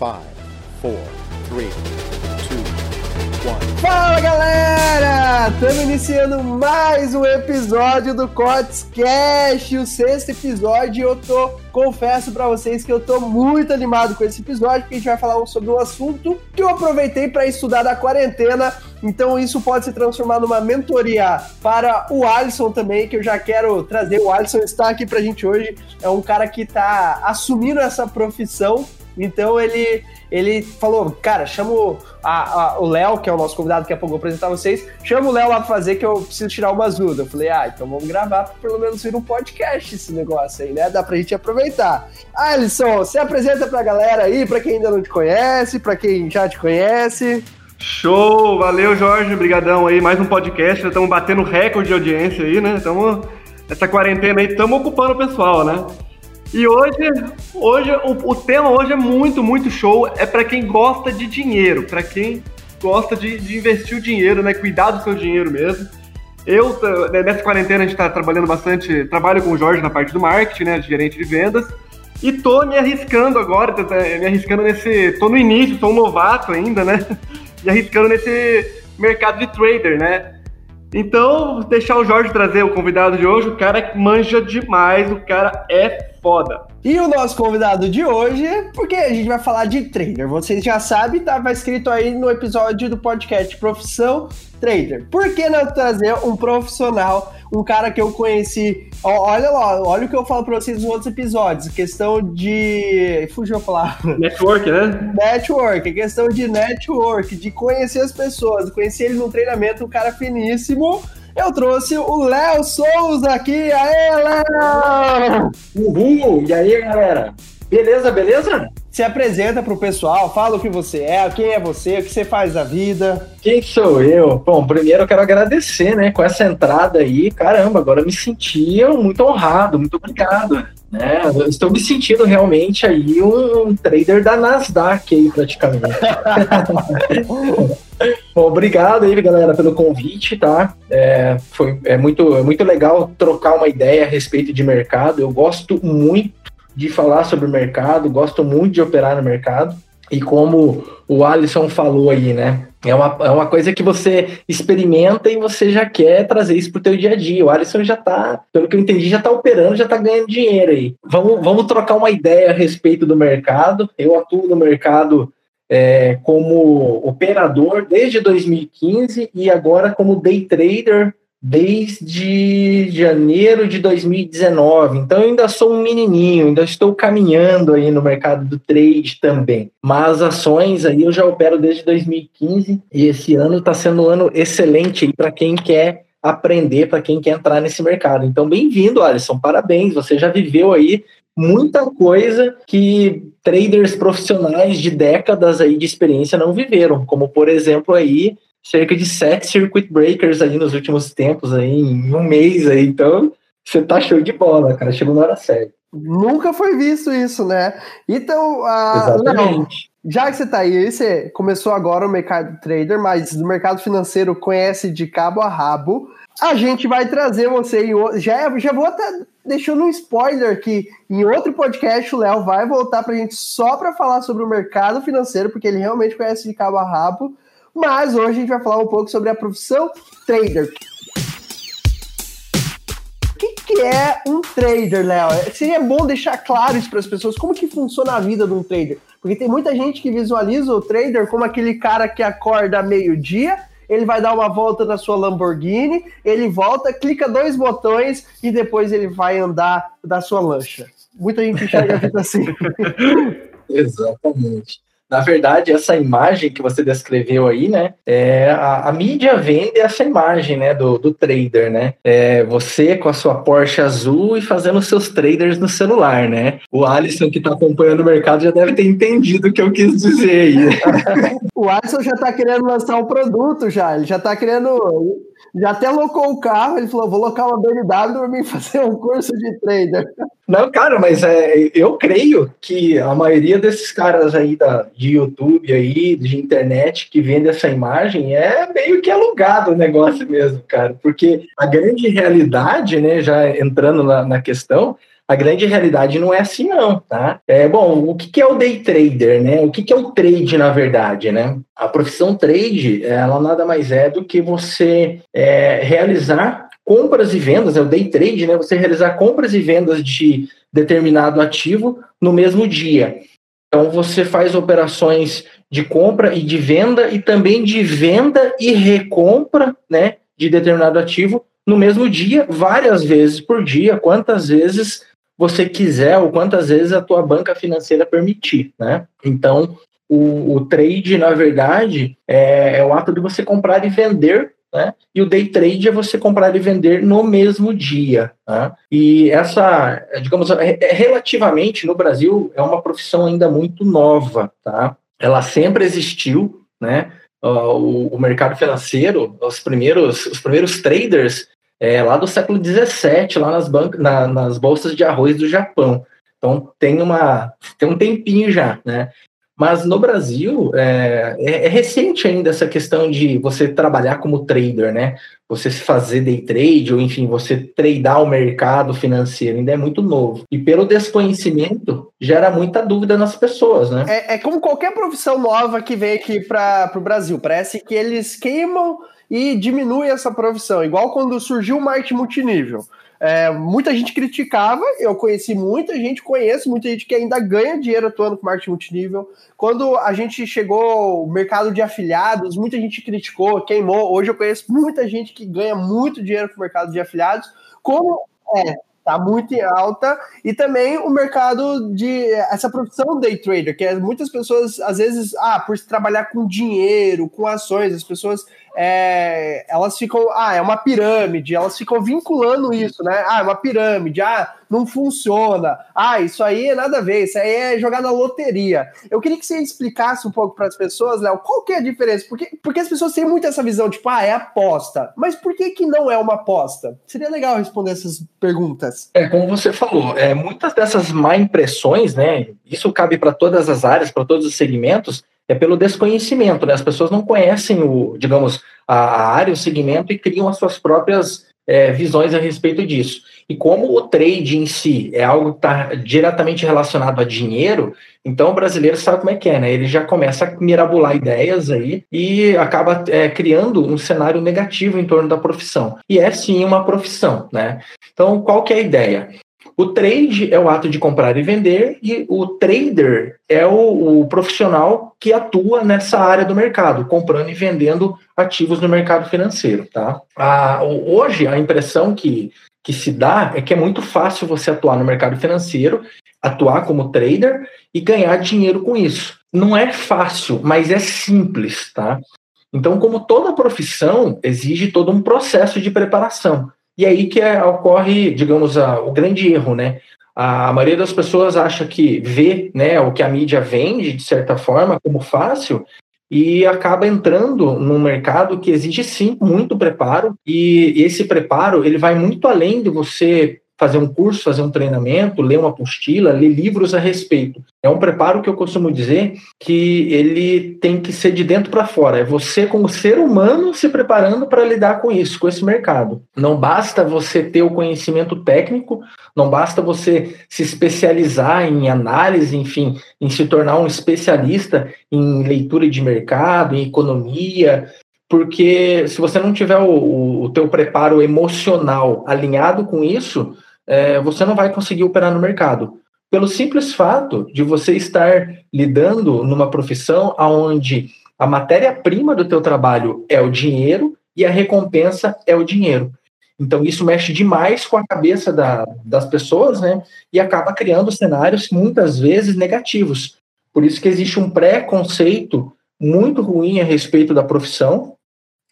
Five, four, three, two, one. Fala galera! Estamos iniciando mais um episódio do Cotes Cash, o sexto episódio. Eu tô, confesso para vocês que eu tô muito animado com esse episódio, porque a gente vai falar sobre um assunto que eu aproveitei para estudar da quarentena. Então isso pode se transformar numa mentoria para o Alisson também, que eu já quero trazer. O Alisson está aqui pra gente hoje. É um cara que tá assumindo essa profissão então ele, ele falou, cara, chama o, a, a, o Léo, que é o nosso convidado, que a pouco vou apresentar vocês, chama o Léo lá pra fazer que eu preciso tirar umas dúvidas. Eu falei, ah, então vamos gravar pra pelo menos vir um podcast esse negócio aí, né? Dá pra gente aproveitar. Alisson, se apresenta pra galera aí, pra quem ainda não te conhece, pra quem já te conhece. Show! Valeu, Jorge. Obrigadão aí. Mais um podcast. Estamos batendo recorde de audiência aí, né? Estamos... Essa quarentena aí, estamos ocupando o pessoal, né? E hoje, hoje o, o tema hoje é muito, muito show. É para quem gosta de dinheiro, para quem gosta de, de, investir o dinheiro, né? Cuidar do seu dinheiro mesmo. Eu, né, nessa quarentena, a gente está trabalhando bastante, trabalho com o Jorge na parte do marketing, né? De gerente de vendas. E tô me arriscando agora, me arriscando nesse. tô no início, sou um novato ainda, né? Me arriscando nesse mercado de trader, né? Então, deixar o Jorge trazer o convidado de hoje, o cara manja demais, o cara é foda. E o nosso convidado de hoje, porque a gente vai falar de trader. Vocês já sabem, estava escrito aí no episódio do podcast Profissão Trader. Por que não trazer um profissional, um cara que eu conheci? Olha lá, olha o que eu falo para vocês nos outros episódios. Questão de. Fugiu a palavra. Network, né? Network, questão de network, de conhecer as pessoas. Conheci ele no treinamento, um cara finíssimo eu trouxe o Léo Souza aqui. Aê, Léo! Uhul! E aí, galera? Beleza, beleza? Se apresenta pro pessoal, fala o que você é, quem é você, o que você faz da vida. Quem sou eu? Bom, primeiro eu quero agradecer, né, com essa entrada aí. Caramba, agora me senti muito honrado, muito obrigado. Né? Eu estou me sentindo realmente aí um trader da Nasdaq aí, praticamente. Bom, obrigado aí, galera, pelo convite, tá? É, foi, é, muito, é muito legal trocar uma ideia a respeito de mercado. Eu gosto muito de falar sobre o mercado, gosto muito de operar no mercado. E como o Alisson falou aí, né? É uma, é uma coisa que você experimenta e você já quer trazer isso para o teu dia a dia. O Alisson já está, pelo que eu entendi, já está operando, já está ganhando dinheiro aí. Vamos, vamos trocar uma ideia a respeito do mercado. Eu atuo no mercado é, como operador desde 2015 e agora como day trader desde janeiro de 2019. Então, eu ainda sou um menininho, ainda estou caminhando aí no mercado do trade também. Mas ações aí eu já opero desde 2015 e esse ano está sendo um ano excelente para quem quer aprender, para quem quer entrar nesse mercado. Então, bem-vindo, Alisson, parabéns. Você já viveu aí muita coisa que traders profissionais de décadas aí de experiência não viveram, como por exemplo aí cerca de sete circuit breakers aí nos últimos tempos aí em um mês aí, então você tá show de bola, cara, chegou na hora certa. Nunca foi visto isso, né? Então, Exatamente. Não, já que você tá aí, você começou agora o mercado trader, mas no mercado financeiro conhece de cabo a rabo. A gente vai trazer você em já já vou até deixando um spoiler que em outro podcast o Léo vai voltar pra gente só para falar sobre o mercado financeiro, porque ele realmente conhece de cabo a rabo. Mas hoje a gente vai falar um pouco sobre a profissão trader. O que, que é um trader, Léo? Seria bom deixar claro isso para as pessoas, como que funciona a vida de um trader. Porque tem muita gente que visualiza o trader como aquele cara que acorda meio-dia, ele vai dar uma volta na sua Lamborghini, ele volta, clica dois botões e depois ele vai andar da sua lancha. Muita gente enxerga a vida assim. Exatamente. Na verdade, essa imagem que você descreveu aí, né? É, a, a mídia vende essa imagem, né? Do, do trader, né? É, você com a sua Porsche azul e fazendo seus traders no celular, né? O Alisson que está acompanhando o mercado já deve ter entendido o que eu quis dizer aí. o Alisson já está querendo lançar um produto já. Ele já está querendo já até locou o carro, ele falou: vou locar uma BMW para mim fazer um curso de trader. Não, cara, mas é, eu creio que a maioria desses caras aí da, de YouTube aí, de internet, que vende essa imagem, é meio que alugado o negócio mesmo, cara. Porque a grande realidade, né, já entrando na, na questão, A grande realidade não é assim, não, tá? É, bom, o que é o day trader, né? O que é o trade, na verdade, né? A profissão trade, ela nada mais é do que você é, realizar compras e vendas, é o day trade, né? Você realizar compras e vendas de determinado ativo no mesmo dia. Então, você faz operações de compra e de venda e também de venda e recompra, né, de determinado ativo no mesmo dia, várias vezes por dia, quantas vezes você quiser ou quantas vezes a tua banca financeira permitir, né? Então, o, o trade, na verdade, é, é, o ato de você comprar e vender, né? E o day trade é você comprar e vender no mesmo dia, né? E essa, digamos, é, é, relativamente no Brasil, é uma profissão ainda muito nova, tá? Ela sempre existiu, né? o, o, mercado financeiro, os primeiros, os primeiros traders é, lá do século XVII, lá nas, bancas, na, nas bolsas de arroz do Japão. Então tem uma tem um tempinho já, né? Mas no Brasil é, é, é, recente ainda essa questão de você trabalhar como trader, né? Você se fazer day trade, ou enfim, você tradear o mercado financeiro, ainda é muito novo. E pelo desconhecimento, gera muita dúvida nas pessoas, né? É, é como qualquer profissão nova que vem aqui para o Brasil. Parece que eles queimam e diminui essa profissão. Igual quando surgiu o marketing multinível. É, muita gente criticava, eu conheci muita gente, conheço muita gente que ainda ganha dinheiro atuando com marketing multinível. Quando a gente chegou o mercado de afiliados, muita gente criticou, queimou. Hoje eu conheço muita gente que ganha muito dinheiro com o mercado de afiliados. Como é, tá muito em alta e também o mercado de essa profissão day trader que é, muitas pessoas às vezes ah por trabalhar com dinheiro com ações as pessoas é, elas ficam, ah, é uma pirâmide, elas ficam vinculando isso, né? Ah, é uma pirâmide, ah, não funciona, ah, isso aí é nada a ver, isso aí é jogar na loteria. Eu queria que você explicasse um pouco para as pessoas, Léo, qual que é a diferença? Porque, porque as pessoas têm muito essa visão, tipo, ah, é aposta, mas por que que não é uma aposta? Seria legal responder essas perguntas. É, como você falou, é, muitas dessas má impressões, né, isso cabe para todas as áreas, para todos os segmentos, é pelo desconhecimento, né? As pessoas não conhecem o, digamos, a área, o segmento e criam as suas próprias é, visões a respeito disso. E como o trade em si é algo que está diretamente relacionado a dinheiro, então o brasileiro sabe como é que é, né? Ele já começa a mirabolar ideias aí e acaba é, criando um cenário negativo em torno da profissão. E é sim uma profissão, né? Então, qual que é a ideia? O trade é o ato de comprar e vender, e o trader é o, o, profissional que atua nessa área do mercado, comprando e vendendo ativos no mercado financeiro. Tá? A, hoje, a impressão que, que se dá é que é muito fácil você atuar no mercado financeiro, atuar como trader e ganhar dinheiro com isso. Não é fácil, mas é simples. Tá? Então, como toda profissão, exige todo um processo de preparação. E aí que é, ocorre, digamos, a, o grande erro, né? A maioria das pessoas acha que vê né, o que a mídia vende, de certa forma, como fácil, e acaba entrando num mercado que exige sim muito preparo e esse preparo ele vai muito além de você fazer um curso, fazer um treinamento, ler uma apostila, ler livros a respeito. É um preparo que eu costumo dizer que ele tem que ser de dentro para fora. É você, como ser humano, se preparando para lidar com isso, com esse mercado. Não basta você ter o conhecimento técnico, não basta você se especializar em análise, enfim, em se tornar um especialista em leitura de mercado, em economia, porque se você não tiver o, o teu preparo emocional alinhado com isso, é, você não vai conseguir operar no mercado. Pelo simples fato de você estar lidando numa profissão onde a matéria-prima do teu trabalho é o dinheiro e a recompensa é o dinheiro. Então, isso mexe demais com a cabeça da, das pessoas, né? E acaba criando cenários muitas vezes negativos. Por isso que existe um preconceito muito ruim a respeito da profissão,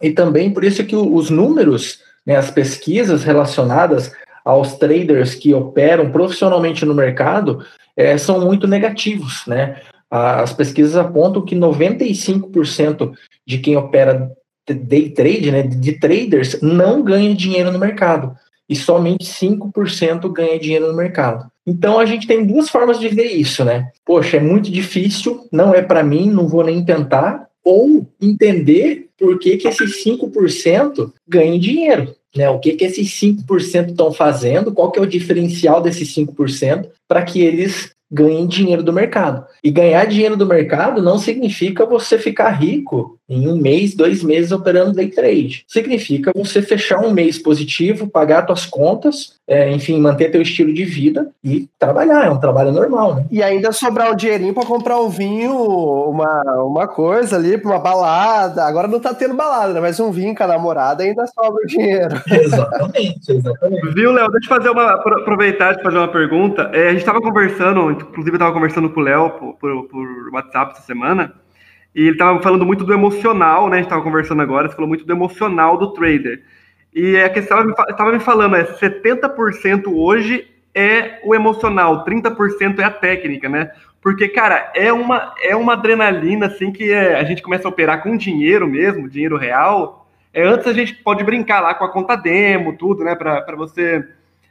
e também por isso que os números, né, as pesquisas relacionadas aos traders que operam profissionalmente no mercado é, são muito negativos, né? As pesquisas apontam que 95% de quem opera day trade, né, de traders, não ganha dinheiro no mercado e somente 5% ganha dinheiro no mercado. Então a gente tem duas formas de ver isso, né? Poxa, é muito difícil, não é para mim, não vou nem tentar, ou entender por que, que esses 5% ganham dinheiro. Né, o que, que esses 5% estão fazendo, qual que é o diferencial desses 5%, para que eles ganhem dinheiro do mercado. E ganhar dinheiro do mercado não significa você ficar rico em um mês, dois meses operando day trade. Significa você fechar um mês positivo, pagar suas contas, é, enfim, manter teu estilo de vida e trabalhar. É um trabalho normal, né? E ainda sobrar um dinheirinho para comprar um vinho, uma, uma coisa ali, para uma balada. Agora não tá tendo balada, né? Mas um vinho com a namorada ainda sobra o dinheiro. Exatamente, exatamente. Viu, Léo? Deixa eu fazer uma, aproveitar de fazer uma pergunta. É, a gente estava conversando, inclusive eu estava conversando com o Léo por, por, por WhatsApp essa semana. E ele estava falando muito do emocional, né? A gente estava conversando agora, ele falou muito do emocional do trader. E a questão estava me falando é 70% hoje é o emocional, 30% é a técnica, né? Porque, cara, é uma, é uma adrenalina, assim, que é, a gente começa a operar com dinheiro mesmo, dinheiro real. É, antes a gente pode brincar lá com a conta demo, tudo, né? Para você,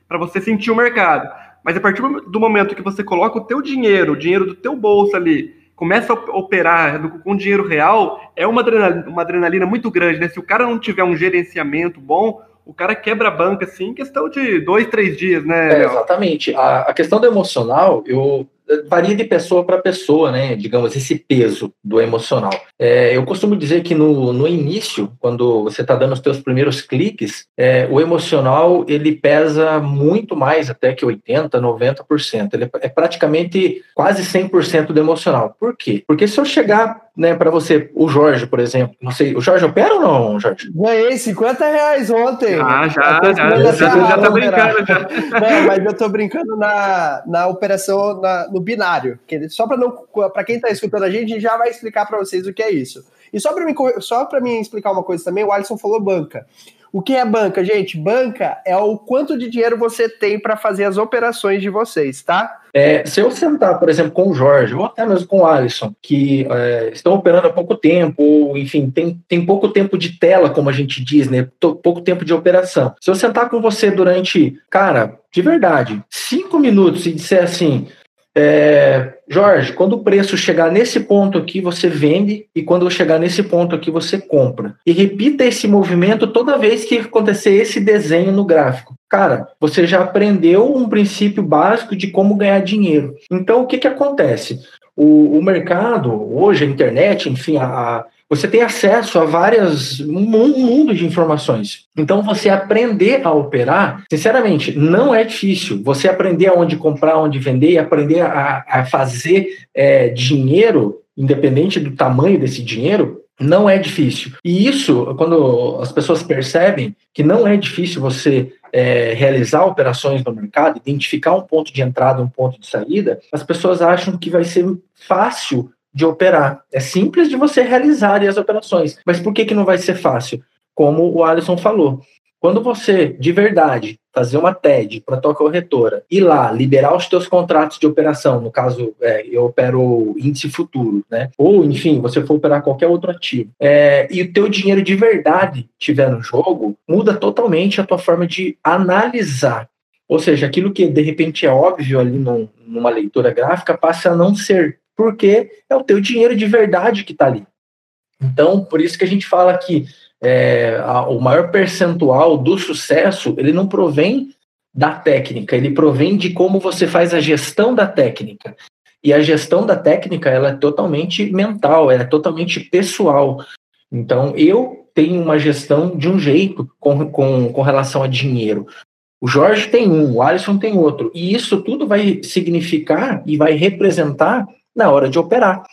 você sentir o mercado. Mas a partir do momento que você coloca o teu dinheiro, o dinheiro do teu bolso ali, começa a operar com dinheiro real, é uma adrenalina, uma adrenalina muito grande, né? Se o cara não tiver um gerenciamento bom, o cara quebra a banca, assim, em questão de dois, três dias, né? É, exatamente. A, a, questão do emocional, eu varia de pessoa para pessoa, né? Digamos, esse peso do emocional. É, eu costumo dizer que no, no início, quando você está dando os seus primeiros cliques, é, o emocional ele pesa muito mais até que 80%, 90%. Ele é praticamente quase 100% do emocional. Por quê? Porque se eu chegar né, para você, o Jorge, por exemplo, não sei, o Jorge opera ou não, Jorge? Ganhei 50 reais ontem. Ah, já, já, já, já, já tá brincando já. Não, mas eu tô brincando na, na operação, na, binário, que só para não, para quem tá escutando a gente, já vai explicar para vocês o que é isso. E só para mim, só para mim explicar uma coisa também, o Alisson falou banca. O que é banca, gente? Banca é o quanto de dinheiro você tem para fazer as operações de vocês, tá? É, se eu sentar, por exemplo, com o Jorge, ou até mesmo com o Alisson, que é, estão operando há pouco tempo, ou enfim, tem, tem pouco tempo de tela, como a gente diz, né? Pouco tempo de operação. Se eu sentar com você durante, cara, de verdade, cinco minutos e disser assim, é, Jorge, quando o preço chegar nesse ponto aqui, você vende, e quando chegar nesse ponto aqui, você compra. E repita esse movimento toda vez que acontecer esse desenho no gráfico. Cara, você já aprendeu um princípio básico de como ganhar dinheiro. Então, o que, que acontece? O, o mercado, hoje, a internet, enfim, a, você tem acesso a várias um mundo de informações. Então você aprender a operar, sinceramente, não é difícil. Você aprender aonde comprar, onde vender, e aprender a, a fazer é, dinheiro, independente do tamanho desse dinheiro, não é difícil. E isso, quando as pessoas percebem que não é difícil você é, realizar operações no mercado, identificar um ponto de entrada, um ponto de saída, as pessoas acham que vai ser fácil de operar. É simples de você realizar as operações. Mas por que, que não vai ser fácil? Como o Alisson falou. Quando você, de verdade, fazer uma TED para tua corretora, ir lá, liberar os teus contratos de operação, no caso, é, eu opero índice futuro, né? Ou, enfim, você for operar qualquer outro ativo, é, e o teu dinheiro de verdade tiver no jogo, muda totalmente a tua forma de analisar. Ou seja, aquilo que de repente é óbvio ali num, numa leitura gráfica passa a não ser porque é o teu dinheiro de verdade que está ali. Então, por isso que a gente fala que é, a, o maior percentual do sucesso, ele não provém da técnica, ele provém de como você faz a gestão da técnica. E a gestão da técnica, ela é totalmente mental, ela é totalmente pessoal. Então, eu tenho uma gestão de um jeito com, com, com relação a dinheiro. O Jorge tem um, o Alisson tem outro. E isso tudo vai significar e vai representar na hora de operar.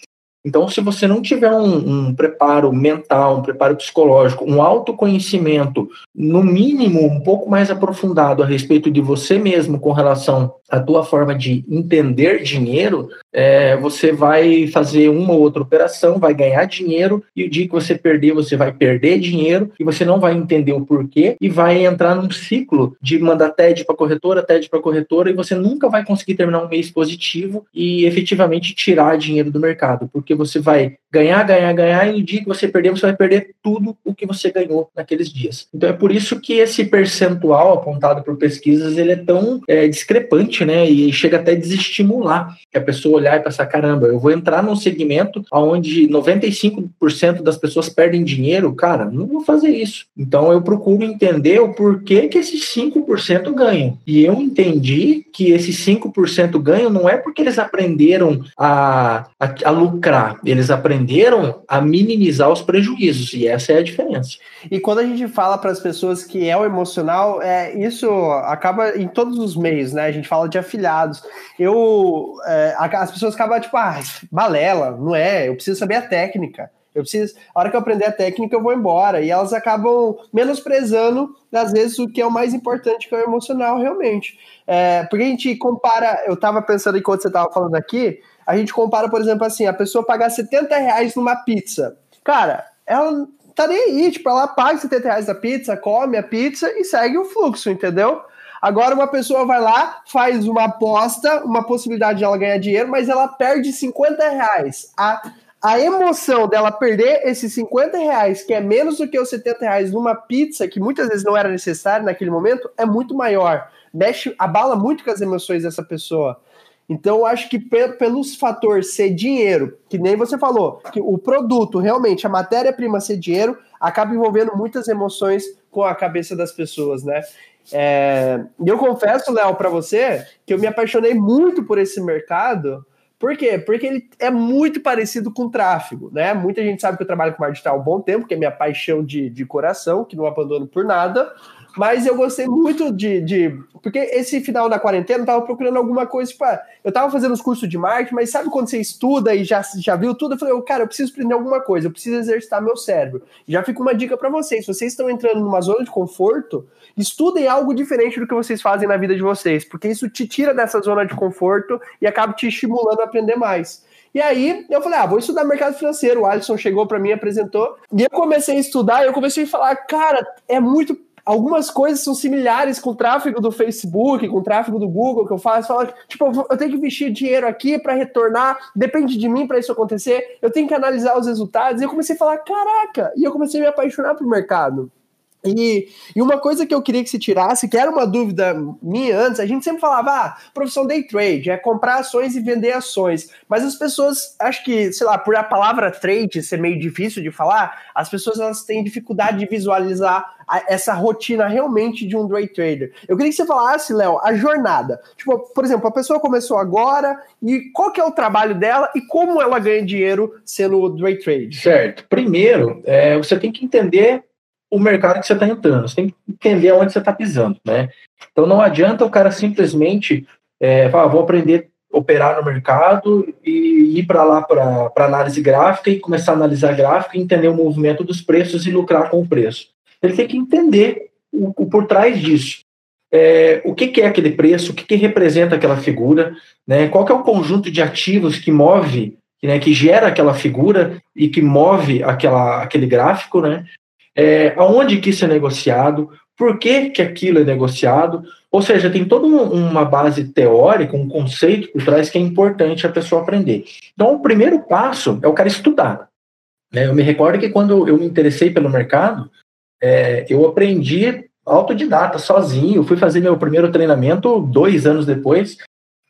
Então, se você não tiver um, um, preparo mental, um preparo psicológico, um autoconhecimento, no mínimo um pouco mais aprofundado a respeito de você mesmo com relação à tua forma de entender dinheiro, é, você vai fazer uma ou outra operação, vai ganhar dinheiro, e o dia que você perder, você vai perder dinheiro, e você não vai entender o porquê, e vai entrar num ciclo de mandar TED para corretora, TED para corretora, e você nunca vai conseguir terminar um mês positivo e efetivamente tirar dinheiro do mercado, porque você vai ganhar, ganhar, ganhar, e no dia que você perder, você vai perder tudo o que você ganhou naqueles dias. Então é por isso que esse percentual apontado por pesquisas ele é tão é, discrepante mente, né? E chega até a desestimular que a pessoa olhar e pensar, caramba, eu vou entrar num segmento onde 95% das pessoas perdem dinheiro, cara, não vou fazer isso. Então eu procuro entender o porquê que esses 5% ganham. E eu entendi que esses 5% ganham não é porque eles aprenderam a, a, a lucrar, eles aprenderam a minimizar os prejuízos, e essa é a diferença. E quando a gente fala para as pessoas que é o emocional, é, isso acaba em todos os meios, né? A gente fala de afiliados. Eu, é, as pessoas acabam tipo, ah, balela, não é? Eu preciso saber a técnica. Eu preciso, a hora que eu aprender a técnica, eu vou embora. E elas acabam menosprezando, às vezes, o que é o mais importante, que é o emocional, realmente. É, porque a gente compara, eu estava pensando enquanto você estava falando aqui, a gente compara, por exemplo, assim, a pessoa pagar 70 reais numa pizza. Cara, ela tá nem aí, tipo, ela paga 70 reais da pizza, come a pizza e segue o fluxo, entendeu? Agora uma pessoa vai lá, faz uma aposta, uma possibilidade de ela ganhar dinheiro, mas ela perde 50 reais. A, a emoção dela perder esses 50 reais, que é menos do que os 70 reais numa pizza, que muitas vezes não era necessário naquele momento, é muito maior. Mexe, abala muito com as emoções dessa pessoa. Então, eu acho que pelo fator ser dinheiro, que nem você falou, que o produto, realmente, a matéria-prima ser dinheiro, acaba envolvendo muitas emoções com a cabeça das pessoas, né? É, eu confesso, Léo, para você, que eu me apaixonei muito por esse mercado. Por quê? Porque ele é muito parecido com tráfego, né? Muita gente sabe que eu trabalho com marketing há um bom tempo, que é minha paixão de, de coração, que não abandono por nada. Mas eu gostei muito de, de. Porque esse final da quarentena eu tava procurando alguma coisa. Tipo, ah, eu tava fazendo os cursos de marketing, mas sabe quando você estuda e já, já viu tudo? Eu falei, cara, eu preciso aprender alguma coisa, eu preciso exercitar meu cérebro. Já fica uma dica para vocês: se vocês estão entrando numa zona de conforto, estudem algo diferente do que vocês fazem na vida de vocês, porque isso te tira dessa zona de conforto e acaba te estimulando a aprender mais. E aí eu falei, ah, vou estudar mercado financeiro. O Alisson chegou para mim, apresentou, e eu comecei a estudar, eu comecei a falar, cara, é muito algumas coisas são similares com o tráfego do Facebook, com o tráfego do Google que eu faço. Fala, tipo, eu tenho que investir dinheiro aqui para retornar, depende de mim para isso acontecer. Eu tenho que analisar os resultados. E eu comecei a falar, caraca! E eu comecei a me apaixonar pelo mercado. E, e, uma coisa que eu queria que se tirasse, que era uma dúvida minha antes, a gente sempre falava, ah, profissão day trade, é comprar ações e vender ações. Mas as pessoas, acho que, sei lá, por a palavra trade ser meio difícil de falar, as pessoas elas têm dificuldade de visualizar a, essa rotina realmente de um day trader. Eu queria que você falasse, Léo, a jornada. Tipo, por exemplo, a pessoa começou agora e qual que é o trabalho dela e como ela ganha dinheiro sendo day trade? Certo. Primeiro, é, você tem que entender o mercado que você está entrando. Você tem que entender onde você está pisando, né? Então não adianta o cara simplesmente é, falar, ah, vou aprender a operar no mercado e ir para lá para análise gráfica e começar a analisar gráfico e entender o movimento dos preços e lucrar com o preço. Ele tem que entender o, o por trás disso. É, o que, que, é aquele preço, o que, que, representa aquela figura, né? qual é o conjunto de ativos que move, né, que gera aquela figura e que move aquela, aquele gráfico, né? É, aonde que isso é negociado, por que, que aquilo é negociado, ou seja, tem toda uma base teórica, um conceito por trás que é importante a pessoa aprender. Então, o primeiro passo é o cara estudar. Né? Eu me recordo que quando eu me interessei pelo mercado, é, eu aprendi autodidata, sozinho, fui fazer meu primeiro treinamento dois anos depois,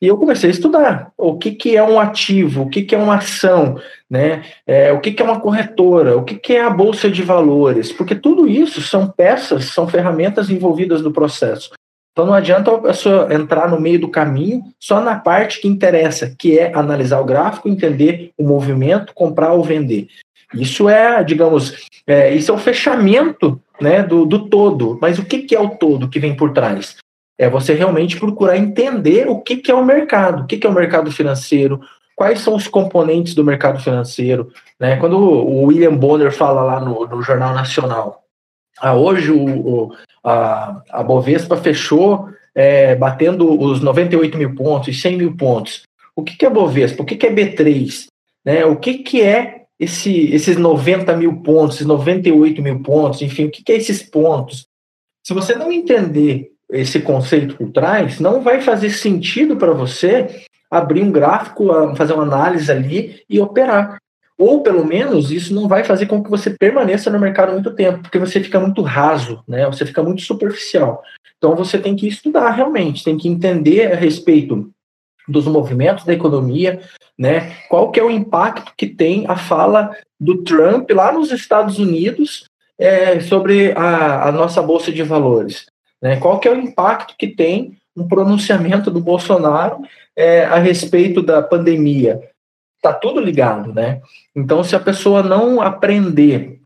e eu comecei a estudar o que, que é um ativo, o que, que é uma ação, né? É, o que, que é uma corretora, o que, que é a bolsa de valores, porque tudo isso são peças, são ferramentas envolvidas no processo. Então não adianta a pessoa entrar no meio do caminho só na parte que interessa, que é analisar o gráfico, entender o movimento, comprar ou vender. Isso é, digamos, é, isso é o fechamento né, do, do todo. Mas o que, que é o todo que vem por trás? É você realmente procurar entender o que, que é o mercado, o que, que é o mercado financeiro, quais são os componentes do mercado financeiro. Né? Quando o William Bonner fala lá no, no Jornal Nacional, ah, hoje o, o, a, a Bovespa fechou é, batendo os 98 mil pontos e 100 mil pontos. O que, que é Bovespa? O que, que é B3? Né? O que, que é esse, esses 90 mil pontos, esses 98 mil pontos, enfim, o que, que é esses pontos? Se você não entender esse conceito por trás, não vai fazer sentido para você abrir um gráfico, fazer uma análise ali e operar. Ou, pelo menos, isso não vai fazer com que você permaneça no mercado muito tempo, porque você fica muito raso, né? Você fica muito superficial. Então, você tem que estudar realmente, tem que entender a respeito dos movimentos da economia, né? Qual que é o impacto que tem a fala do Trump lá nos Estados Unidos é, sobre a, a, nossa bolsa de valores, né? Qual que é o impacto que tem um pronunciamento do Bolsonaro é, a respeito da pandemia? Tá tudo ligado, né? Então, se a pessoa não aprender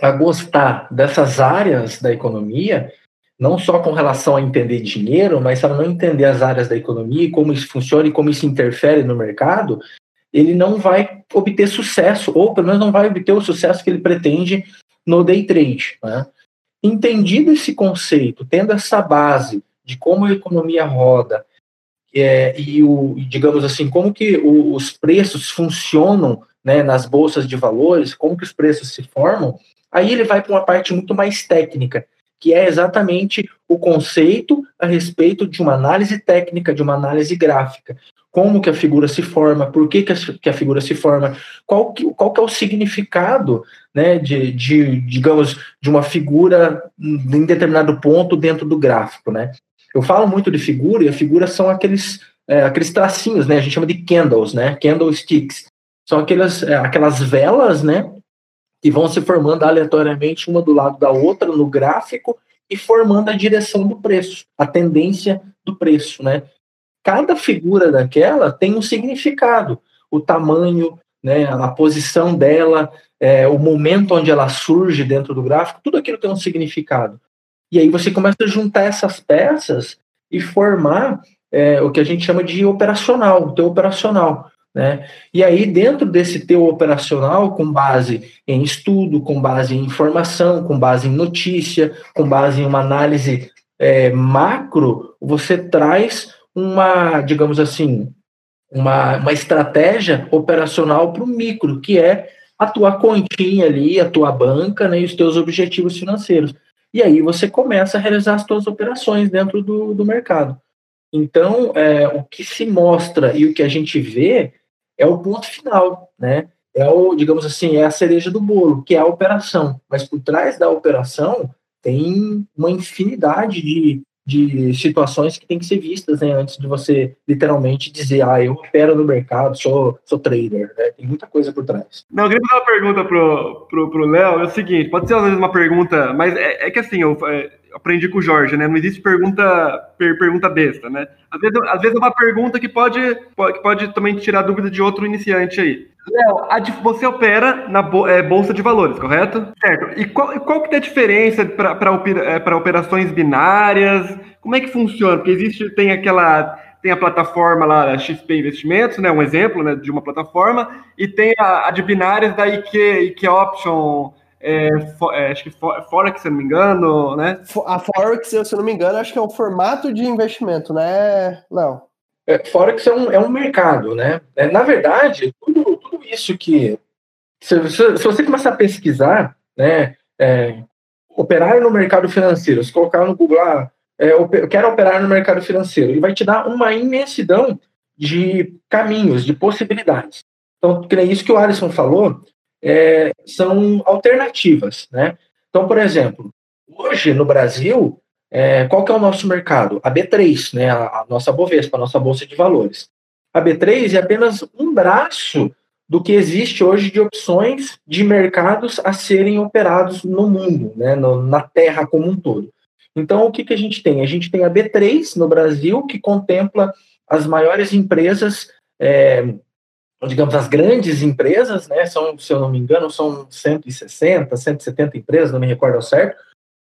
a gostar dessas áreas da economia, não só com relação a entender dinheiro, mas se ela não entender as áreas da economia como isso funciona e como isso interfere no mercado, ele não vai obter sucesso, ou pelo menos não vai obter o sucesso que ele pretende no day trade. Né? Entendido esse conceito, tendo essa base de como a economia roda é, e o, digamos assim, como que o, os preços funcionam né, nas bolsas de valores, como que os preços se formam, aí ele vai para uma parte muito mais técnica, que é exatamente o conceito a respeito de uma análise técnica, de uma análise gráfica. Como que a figura se forma, por que, que, a, que a figura se forma, qual que, qual que é o significado né, de, de, digamos, de uma figura em determinado ponto dentro do gráfico. Né? Eu falo muito de figura, e a figura são aqueles, é, aqueles tracinhos, né? a gente chama de candles, né? candlesticks. São aquelas, é, aquelas velas né, que vão se formando aleatoriamente uma do lado da outra no gráfico e formando a direção do preço, a tendência do preço, né? Cada figura daquela tem um significado, o tamanho, né, a posição dela, é, o momento onde ela surge dentro do gráfico, tudo aquilo tem um significado. E aí você começa a juntar essas peças e formar é, o que a gente chama de operacional, o teu operacional. Né? E aí, dentro desse teu operacional, com base em estudo, com base em informação, com base em notícia, com base em uma análise é, macro, você traz uma, digamos assim, uma, uma estratégia operacional para o micro, que é a tua continha ali, a tua banca né, e os teus objetivos financeiros. E aí você começa a realizar as tuas operações dentro do, do mercado. Então, é, o que se mostra e o que a gente vê é o ponto final, né? É o, digamos assim, é a cereja do bolo, que é a operação. Mas por trás da operação tem uma infinidade de, de situações que tem que ser vistas né, antes de você literalmente dizer, ah, eu opero no mercado, sou, sou trader, né? Tem muita coisa por trás. Não, eu queria fazer uma pergunta pro, pro, pro Léo, é o seguinte, pode ser às vezes uma pergunta, mas é, é que assim, eu, é, aprendi com o Jorge, né? Não existe pergunta, per, pergunta besta, né? Às vezes, às vezes é uma pergunta que pode, pode, pode também tirar dúvida de outro iniciante aí. Léo, você opera na é, Bolsa de Valores, correto? Certo. E qual, qual que é a diferença para é, operações binárias? Como é que funciona? Porque existe, tem aquela tem a plataforma lá, a XP Investimentos, né, um exemplo né, de uma plataforma, e tem a, a de binárias da IQ, IQ Option, é, é, acho que Forex, se eu não me engano, né? A Forex, se eu não me engano, acho que é um formato de investimento, né, Léo? É, Forex é um, é um mercado, né? É, na verdade, tudo, tudo isso que. Se, se, se você começar a pesquisar, né? É, operar no mercado financeiro, se colocar no Google, ah, é, eu quero operar no mercado financeiro, ele vai te dar uma imensidão de caminhos, de possibilidades. Então, que é isso que o Alisson falou, é, são alternativas, né? Então, por exemplo, hoje no Brasil, é, qual que é o nosso mercado? A B3, né? A, a, nossa Bovespa, a nossa Bolsa de Valores. A B3 é apenas um braço do que existe hoje de opções de mercados a serem operados no mundo, né? No, na Terra como um todo. Então, o que, que a gente tem? A gente tem a B3 no Brasil, que contempla as maiores empresas é, digamos, as grandes empresas, né, são, se eu não me engano, são 160, 170 empresas, não me recordo ao certo,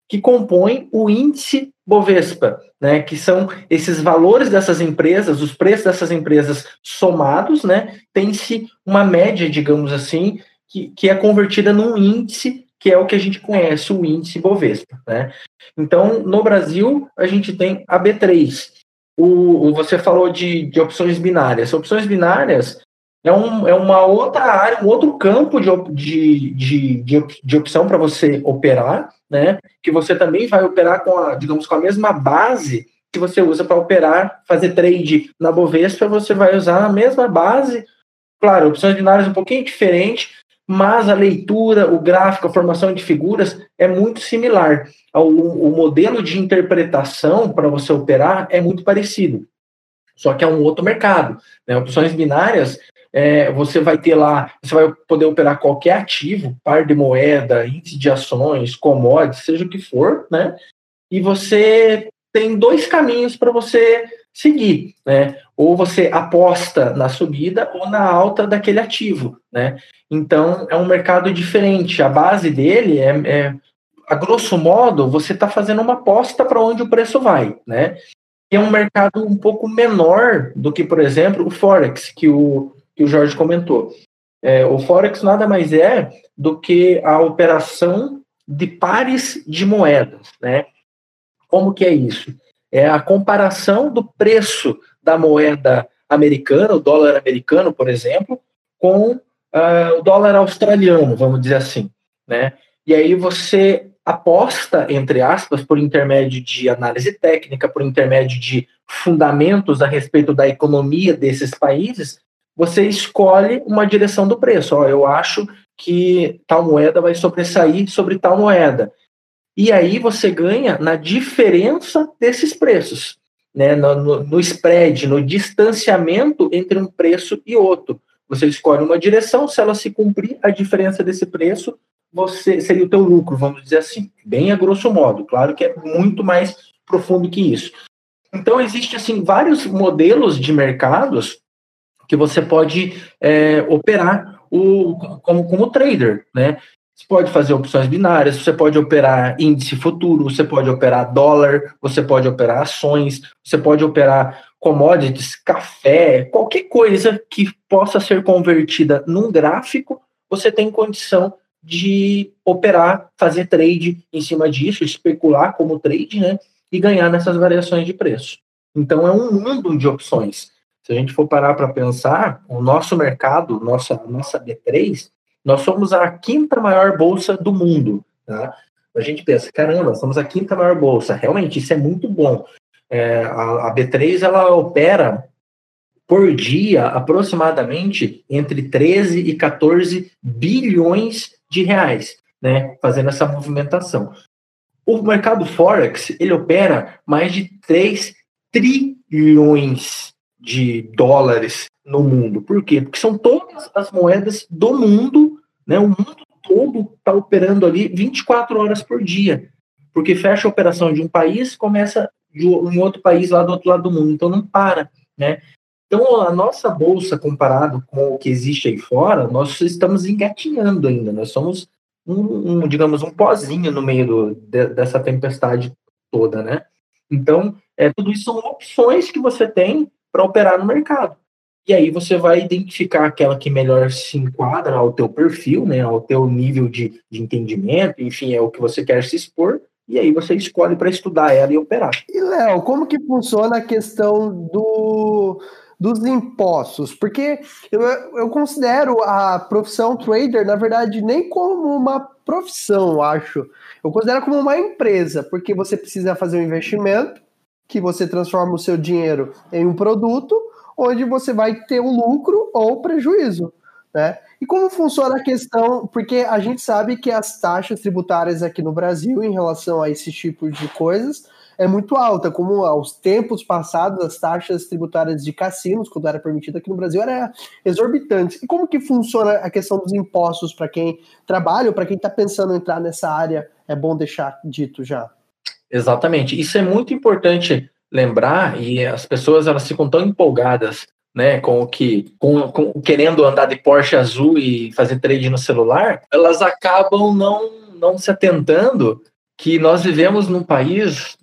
que compõem o índice Bovespa, né, que são esses valores dessas empresas, os preços dessas empresas somados, né, tem-se uma média, digamos assim, que, que é convertida num índice que é o que a gente conhece, o índice Bovespa, né. Então, no Brasil, a gente tem a B3, o, o, você falou de, de opções binárias. Opções binárias é, um, é uma outra área, um outro campo de, de, de, de, opção para você operar, né? Que você também vai operar com a, digamos, com a mesma base que você usa para operar, fazer trade na Bovespa, você vai usar a mesma base Claro, opções binárias um pouquinho diferente, mas a leitura, o gráfico, a formação de figuras é muito similar. O modelo de interpretação para você operar é muito parecido, só que é um outro mercado. Né? Opções binárias, é, você vai ter lá, você vai poder operar qualquer ativo, par de moeda, índice de ações, commodities, seja o que for, né? E você tem dois caminhos para você seguir, né? Ou você aposta na subida ou na alta daquele ativo, né? Então é um mercado diferente. A base dele é, é a grosso modo, você está fazendo uma aposta para onde o preço vai, né? E é um mercado um pouco menor do que, por exemplo, o Forex, que o, que o Jorge comentou. É, o Forex nada mais é do que a operação de pares de moedas, né? Como que é isso? é a comparação do preço da moeda americana, o dólar americano, por exemplo, com uh, o dólar australiano, vamos dizer assim, né? E aí você aposta, entre aspas, por intermédio de análise técnica, por intermédio de fundamentos a respeito da economia desses países, você escolhe uma direção do preço. Ó, eu acho que tal moeda vai sobressair sobre tal moeda. E aí você ganha na diferença desses preços, né? no, no, no spread, no distanciamento entre um preço e outro. Você escolhe uma direção, se ela se cumprir, a diferença desse preço você seria o teu lucro, vamos dizer assim, bem a grosso modo. Claro que é muito mais profundo que isso. Então existe assim vários modelos de mercados que você pode é, operar o, como, como trader, né? Você pode fazer opções binárias, você pode operar índice futuro, você pode operar dólar, você pode operar ações, você pode operar commodities, café, qualquer coisa que possa ser convertida num gráfico, você tem condição de operar, fazer trade em cima disso, especular como trade, né? E ganhar nessas variações de preço. Então é um mundo de opções. Se a gente for parar para pensar, o nosso mercado, nossa, nossa B3, nós somos a quinta maior bolsa do mundo. Tá? A gente pensa, caramba, somos a quinta maior bolsa. Realmente, isso é muito bom. É, a, a B3 ela opera por dia aproximadamente entre 13 e 14 bilhões de reais, né, fazendo essa movimentação. O mercado Forex, ele opera mais de 3 trilhões de dólares no mundo. Por quê? Porque são todas as moedas do mundo, né? O mundo todo está operando ali 24 horas por dia. Porque fecha a operação de um país, começa em outro país lá do outro lado do mundo. Então não para, né? Então a nossa bolsa comparado com o que existe aí fora, nós estamos engatinhando ainda. Nós somos um, um digamos, um pozinho no meio do, de, dessa tempestade toda, né? Então, é, tudo isso são opções que você tem para operar no mercado. E aí você vai identificar aquela que melhor se enquadra ao teu perfil, né, ao teu nível de, de entendimento, enfim, é o que você quer se expor, e aí você escolhe para estudar ela e operar. E, Léo, como que funciona a questão do, dos impostos? Porque eu, eu considero a profissão trader, na verdade, nem como uma profissão, acho. Eu considero como uma empresa, porque você precisa fazer um investimento, que você transforma o seu dinheiro em um produto, onde você vai ter um lucro ou prejuízo, né? E como funciona a questão? Porque a gente sabe que as taxas tributárias aqui no Brasil em relação a esse tipo de coisas é muito alta, como aos tempos passados as taxas tributárias de cassinos, quando era permitido aqui no Brasil, era exorbitantes. E como que funciona a questão dos impostos para quem trabalha ou para quem está pensando em entrar nessa área? É bom deixar dito já. Exatamente. Isso é muito importante lembrar e as pessoas elas ficam tão empolgadas né, com o que com, com, querendo andar de Porsche azul e fazer trade no celular, elas acabam não não se atentando que nós vivemos num país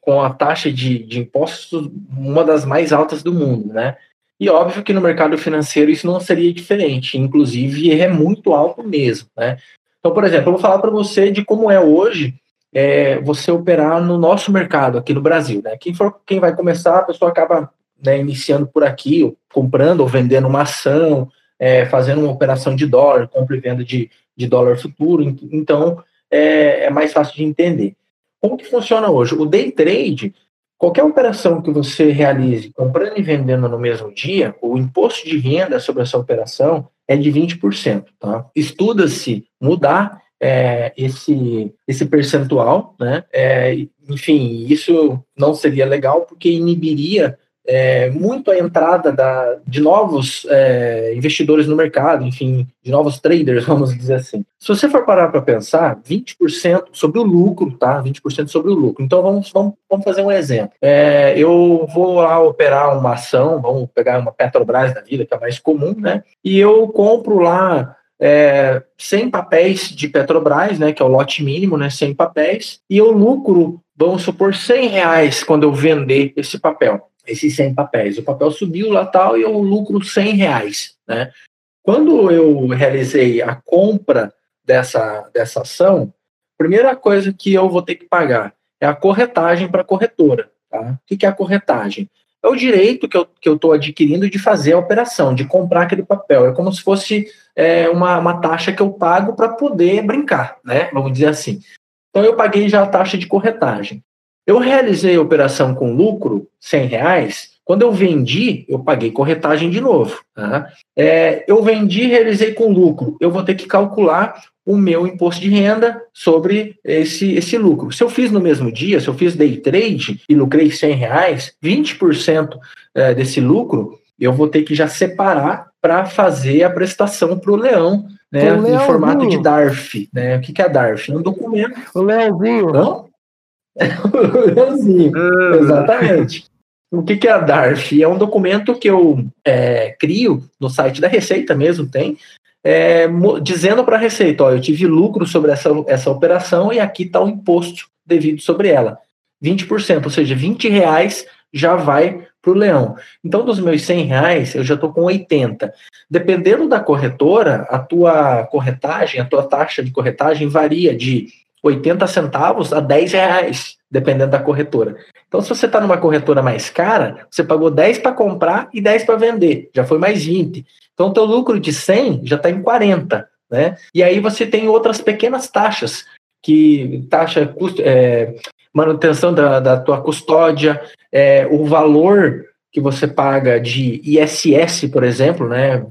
com a taxa de, de impostos uma das mais altas do mundo, né? E óbvio que no mercado financeiro isso não seria diferente, inclusive é muito alto mesmo, né? Então, por exemplo, eu vou falar para você de como é hoje é, você operar no nosso mercado aqui no Brasil. Né? Quem, for, quem vai começar, a pessoa acaba né, iniciando por aqui, comprando ou vendendo uma ação, é, fazendo uma operação de dólar, compra e venda de, de dólar futuro. Então, é, é, mais fácil de entender. Como que funciona hoje? O day trade, qualquer operação que você realize comprando e vendendo no mesmo dia, o imposto de renda sobre essa operação é de 20%. Tá? Estuda-se mudar é, esse, esse percentual, né? É, enfim, isso não seria legal porque inibiria é, muito a entrada da, de novos é, investidores no mercado, enfim, de novos traders, vamos dizer assim. Se você for parar para pensar, 20% sobre o lucro, tá? 20% sobre o lucro. Então vamos, vamos, vamos fazer um exemplo. É, eu vou lá operar uma ação, vamos pegar uma Petrobras da vida, que é a mais comum, né? E eu compro lá é, 100 papéis de Petrobras, né, que é o lote mínimo, né, 100 papéis, e eu lucro, vamos supor, 100 reais quando eu vender esse papel esses 100 papéis. O papel subiu lá tal e eu lucro 100 reais. Né? Quando eu realizei a compra dessa, dessa ação, primeira coisa que eu vou ter que pagar é a corretagem para a corretora. Tá? O que é a corretagem? É o direito que eu estou que eu adquirindo de fazer a operação, de comprar aquele papel. É como se fosse é, uma, uma taxa que eu pago para poder brincar, né? Vamos dizer assim. Então eu paguei já a taxa de corretagem. Eu realizei a operação com lucro, 100 reais. Quando eu vendi, eu paguei corretagem de novo. Tá? É, eu vendi realizei com lucro. Eu vou ter que calcular o meu imposto de renda sobre esse, esse lucro. Se eu fiz no mesmo dia, se eu fiz day trade e lucrei 100 reais, 20% é, desse lucro eu vou ter que já separar para fazer a prestação para o leão, né, em formato de DARF. Né? O que, que é DARF? É um documento. O leãozinho. Não? o leãozinho, ah. exatamente. O que, que é a DARF? É um documento que eu é, crio no site da Receita mesmo, tem, é, dizendo para a Receita, ó, eu tive lucro sobre essa, essa operação e aqui está o imposto devido sobre ela. 20%, ou seja, 20 reais já vai para o leão. Então, dos meus 100 reais, eu já estou com 80. Dependendo da corretora, a tua corretagem, a tua taxa de corretagem varia de 80 centavos a 10 reais, dependendo da corretora. Então, se você está numa corretora mais cara, você pagou 10 para comprar e 10 para vender, já foi mais 20. Então, o teu lucro de 100 já está em 40, né? E aí você tem outras pequenas taxas, que taxa, é, manutenção da, da tua custódia, é, o valor que você paga de ISS, por exemplo, né,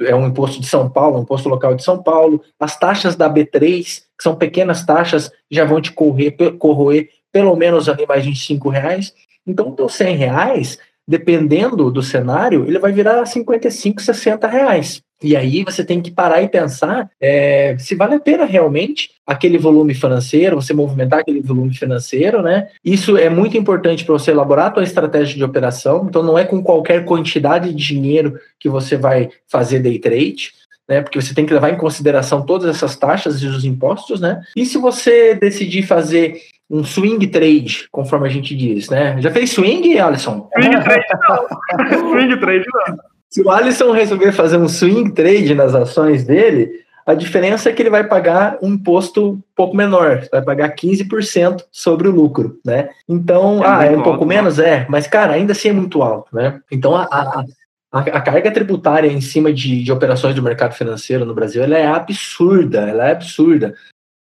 é um imposto de São Paulo, um imposto local de São Paulo, as taxas da B3, que são pequenas taxas, já vão te correr, corroer pelo menos ali mais de 5 reais. Então, os 100 reais, dependendo do cenário, ele vai virar 55, 60 reais. E aí você tem que parar e pensar é, se vale a pena realmente aquele volume financeiro, você movimentar aquele volume financeiro, né? Isso é muito importante para você elaborar a sua estratégia de operação. Então não é com qualquer quantidade de dinheiro que você vai fazer day trade né? Porque você tem que levar em consideração todas essas taxas e os impostos, né? E se você decidir fazer um swing trade, conforme a gente diz, né? Já fez swing, Alisson? Swing trade não. swing trade não. Se o Alisson resolver fazer um swing trade nas ações dele, a diferença é que ele vai pagar um imposto um pouco menor, vai pagar 15% sobre o lucro, né? Então, é ah, é um pouco alto, menos? É, mas, cara, ainda assim é muito alto, né? Então, a, a, a, a carga tributária em cima de, de operações do mercado financeiro no Brasil ela é absurda, ela é absurda.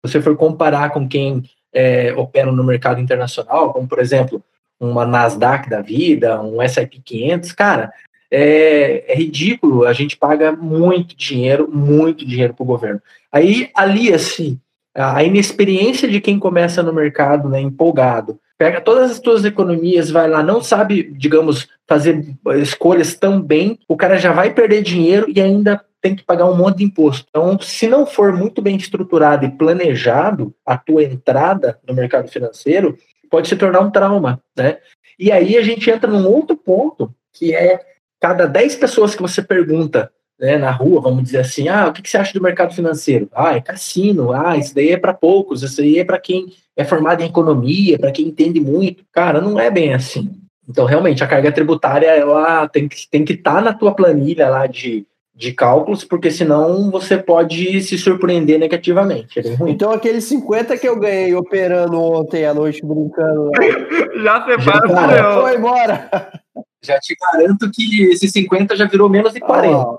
Se você for comparar com quem é, opera no mercado internacional, como por exemplo uma Nasdaq da vida, um S&P 500, cara, é, é, ridículo. A gente paga muito dinheiro, muito dinheiro para o governo. Aí alia-se a inexperiência de quem começa no mercado, né, empolgado, pega todas as suas economias, vai lá, não sabe, digamos, fazer escolhas tão bem, o cara já vai perder dinheiro e ainda tem que pagar um monte de imposto. Então, se não for muito bem estruturado e planejado a tua entrada no mercado financeiro, pode se tornar um trauma, né? E aí a gente entra num outro ponto, que é cada 10 pessoas que você pergunta né, na rua, vamos dizer assim, ah, o que, você acha do mercado financeiro? Ah, é cassino, ah, isso daí é para poucos, isso aí é para quem é formado em economia, para quem entende muito. Cara, não é bem assim. Então, realmente, a carga tributária ela tem que tem que estar tá na tua planilha lá de, de cálculos, porque senão você pode se surpreender negativamente. É então, aqueles 50 que eu ganhei operando ontem à noite, brincando já separa já, Foi embora. Já te garanto que esses 50 já virou menos de 40. Oh.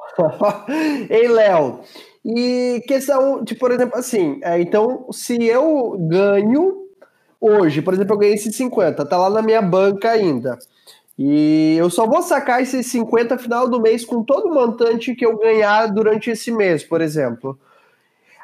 Ei, Léo, e questão, tipo, por exemplo, assim, é, então, se eu ganho hoje, por exemplo, eu ganhei esses 50, tá lá na minha banca ainda. E eu só vou sacar esses 50 final do mês com todo o montante que eu ganhar durante esse mês, por exemplo.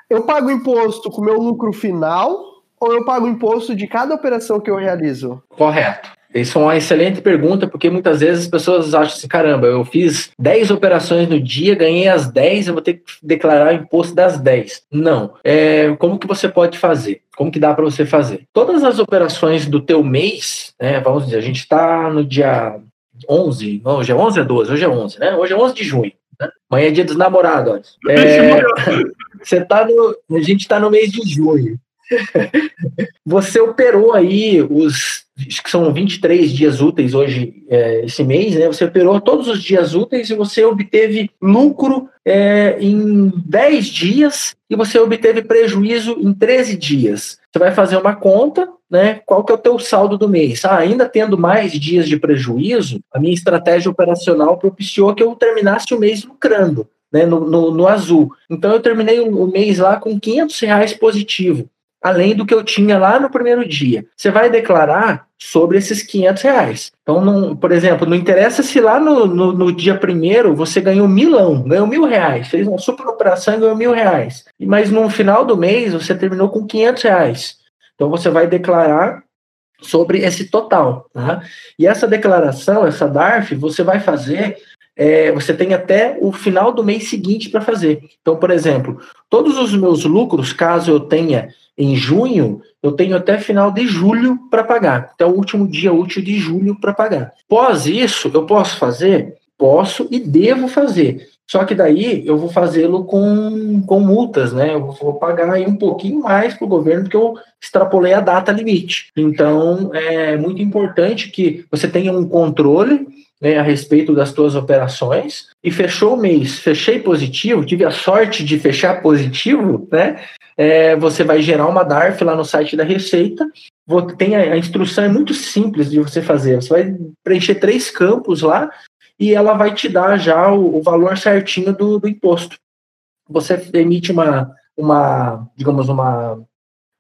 Eu pago imposto com o meu lucro final ou eu pago imposto de cada operação que eu realizo? Correto. Isso é uma excelente pergunta, porque muitas vezes as pessoas acham assim: caramba, eu fiz 10 operações no dia, ganhei as 10, eu vou ter que declarar o imposto das 10. Não. É, como que você pode fazer? Como que dá para você fazer? Todas as operações do teu mês, né, vamos dizer, a gente está no dia 11, não, hoje é 11 ou 12? Hoje é 11, né? Hoje é 11 de junho. Né? Amanhã é dia dos namorados. É, você tá no, a gente está no mês de junho. Você operou aí os que são 23 dias úteis hoje, é, esse mês, né? Você operou todos os dias úteis e você obteve lucro é, em 10 dias e você obteve prejuízo em 13 dias. Você vai fazer uma conta, né? Qual que é o teu saldo do mês? Ah, ainda tendo mais dias de prejuízo, a minha estratégia operacional propiciou que eu terminasse o mês lucrando. Né, no, no, no azul. Então eu terminei o, o mês lá com 500 reais positivo além do que eu tinha lá no primeiro dia. Você vai declarar sobre esses 500 reais. Então, não, por exemplo, não interessa se lá no, no, no, dia primeiro você ganhou milão, ganhou mil reais, fez uma super operação e ganhou mil reais. Mas no final do mês você terminou com 500 reais. Então, você vai declarar sobre esse total. Tá? E essa declaração, essa DARF, você vai fazer é, você tem até o final do mês seguinte para fazer. Então, por exemplo, todos os meus lucros, caso eu tenha em junho, eu tenho até final de julho para pagar, até o último dia útil de julho para pagar. Pós isso, eu posso fazer? Posso e devo fazer. Só que daí eu vou fazê-lo com, com multas, né? Eu vou pagar aí um pouquinho mais para o governo, porque eu extrapolei a data limite. Então, é muito importante que você tenha um controle né, a respeito das tuas operações e fechou o mês, fechei positivo, tive a sorte de fechar positivo, né? É, você vai gerar uma DARF lá no site da Receita. Tem a, a instrução é muito simples de você fazer. Você vai preencher três campos lá e ela vai te dar já o, o valor certinho do, do, imposto. Você emite uma, uma digamos, uma,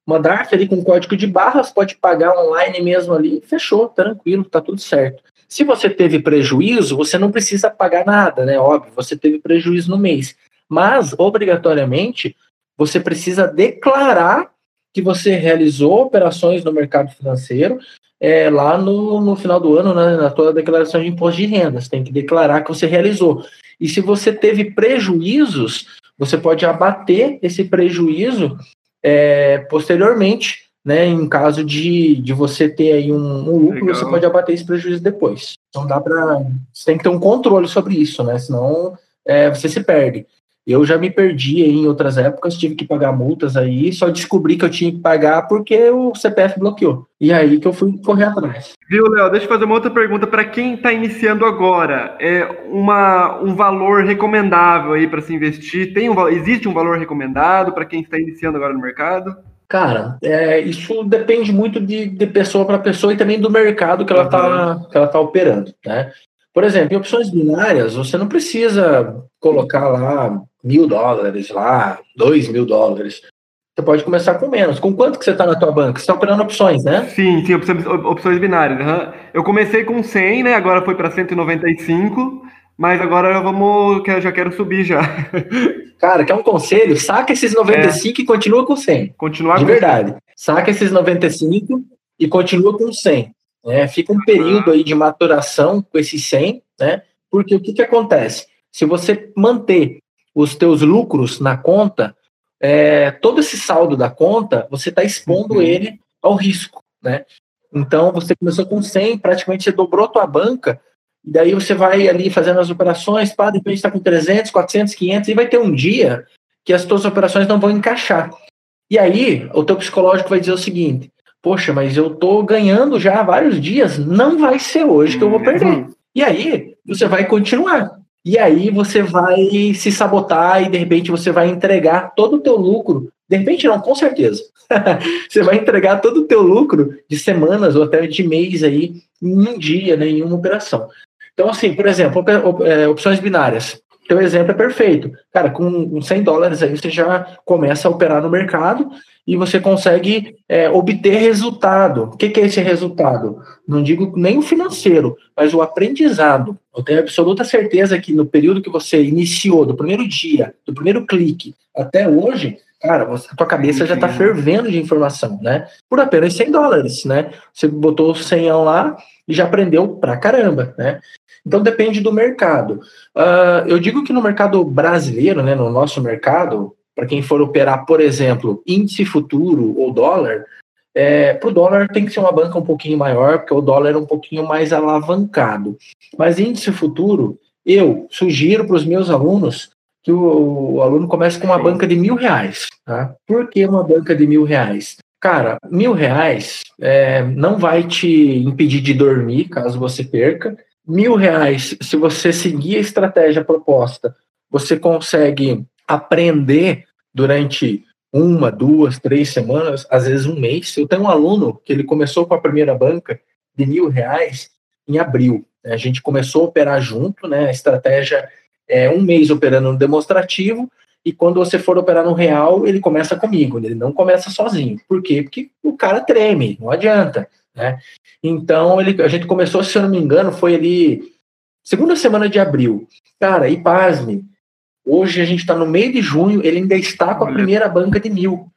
uma DARF ali com código de barras, pode pagar online mesmo ali, fechou, tranquilo, tá tudo certo. Se você teve prejuízo, você não precisa pagar nada, né? Óbvio, você teve prejuízo no mês. Mas, obrigatoriamente, você precisa declarar que você realizou operações no mercado financeiro é, lá no, no final do ano, né, na tua declaração de imposto de renda. Você tem que declarar que você realizou. E se você teve prejuízos, você pode abater esse prejuízo é, posteriormente né, em caso de, de você ter aí um, um lucro, Legal. você pode abater esse prejuízo depois. Então dá para. Você tem que ter um controle sobre isso, né? Senão é, você se perde. Eu já me perdi em outras épocas, tive que pagar multas aí, só descobri que eu tinha que pagar porque o CPF bloqueou. E aí que eu fui correr atrás. Viu, Léo? Deixa eu fazer uma outra pergunta para quem está iniciando agora. É uma, um valor recomendável aí para se investir? Tem um, existe um valor recomendado para quem está iniciando agora no mercado? Cara, é, isso depende muito de, de pessoa para pessoa e também do mercado que ela está uhum. ela tá operando, né? Por exemplo, em opções binárias, você não precisa colocar lá mil dólares, lá, dois mil dólares. Você pode começar com menos. Com quanto que você está na tua banca? Você está operando opções, né? Sim, sim, opções, opções binárias. Uhum. Eu comecei com 100, né? Agora foi para 195. Mas agora vamos, que eu já quero subir já. Cara, quer um conselho? Saca esses 95 é. e continua com 100. Continuar De com verdade. 100. Saca esses 95 e continua com 100. Né? Fica um período aí de maturação com esses 100, né? Porque o que, que acontece? Se você manter os teus lucros na conta, é, todo esse saldo da conta, você está expondo uhum. ele ao risco, né? Então, você começou com 100, praticamente você dobrou a tua banca, e daí você vai ali fazendo as operações, pá, depois está com 300, 400, 500, e vai ter um dia que as suas operações não vão encaixar. E aí, o teu psicológico vai dizer o seguinte: Poxa, mas eu tô ganhando já há vários dias, não vai ser hoje que eu vou perder. E aí, você vai continuar. E aí você vai se sabotar e de repente você vai entregar todo o teu lucro. De repente não, com certeza. você vai entregar todo o teu lucro de semanas ou até de mês aí em um dia, né, em uma operação. Então, assim, por exemplo, é, opções binárias. teu exemplo é perfeito. Cara, com 100 dólares aí você já começa a operar no mercado e você consegue é, obter resultado. O que, que, é esse resultado? Não digo nem o financeiro, mas o aprendizado. Eu tenho absoluta certeza que no período que você iniciou, do primeiro dia, do primeiro clique até hoje, cara, a tua cabeça já está fervendo de informação, né? Por apenas 100 dólares, né? Você botou o 100 lá e já aprendeu pra caramba, né? Então depende do mercado. Uh, eu digo que no mercado brasileiro, né, no nosso mercado, para quem for operar, por exemplo, índice futuro ou dólar, é, para o dólar tem que ser uma banca um pouquinho maior, porque o dólar é um pouquinho mais alavancado. Mas índice futuro, eu sugiro para os meus alunos que o, o, aluno comece com uma banca de mil reais. Tá? Por que uma banca de mil reais? Cara, mil reais é, não vai te impedir de dormir caso você perca. Mil reais, se você seguir a estratégia proposta, você consegue aprender durante uma, duas, três semanas, às vezes um mês. Eu tenho um aluno que ele começou com a primeira banca de mil reais em abril. A gente começou a operar junto, né? A estratégia é um mês operando no demonstrativo, e quando você for operar no real, ele começa comigo, ele não começa sozinho. Por quê? Porque o cara treme, não adianta, né? Então, ele, a gente começou, se eu não me engano, foi ali segunda semana de abril. Cara, e pasme, hoje a gente está no meio de junho, ele ainda está com a primeira banca de mil.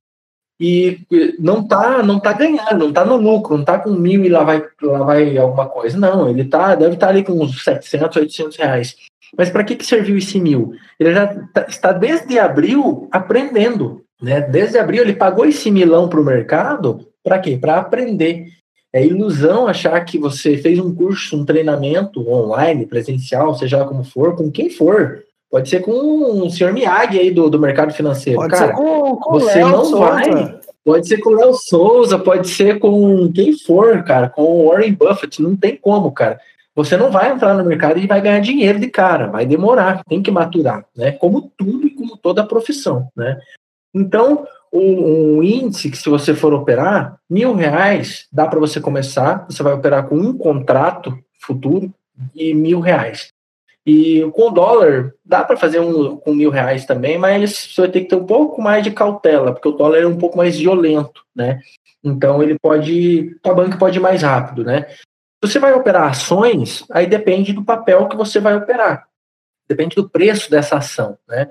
E não tá, não tá ganhando, não tá no lucro, não tá com mil e lá vai, lá vai alguma coisa. Não, ele tá, deve estar tá ali com uns 700, 800 reais. Mas para que, que serviu esse mil? Ele já tá, está desde abril aprendendo. Né? Desde abril ele pagou esse milão para o mercado para quê? Para aprender. É ilusão achar que você fez um curso, um treinamento online, presencial, seja lá como for, com quem for. Pode ser com o senhor Miyagi aí do, do mercado financeiro. Pode Cara, ser com, com você Léo não Souza. vai. Pode ser com o Léo Souza, pode ser com quem for, cara, com o Warren Buffett, não tem como, cara você não vai entrar no mercado e vai ganhar dinheiro de cara, vai demorar, tem que maturar, né? Como tudo e como toda profissão, né? Então, um, um índice que se você for operar, mil reais dá para você começar, você vai operar com um contrato futuro de mil reais. E com o dólar, dá para fazer um com mil reais também, mas você vai ter que ter um pouco mais de cautela, porque o dólar é um pouco mais violento, né? Então ele pode, a banca pode ir mais rápido, né? você vai operar ações, aí depende do papel que você vai operar. Depende do preço dessa ação, né?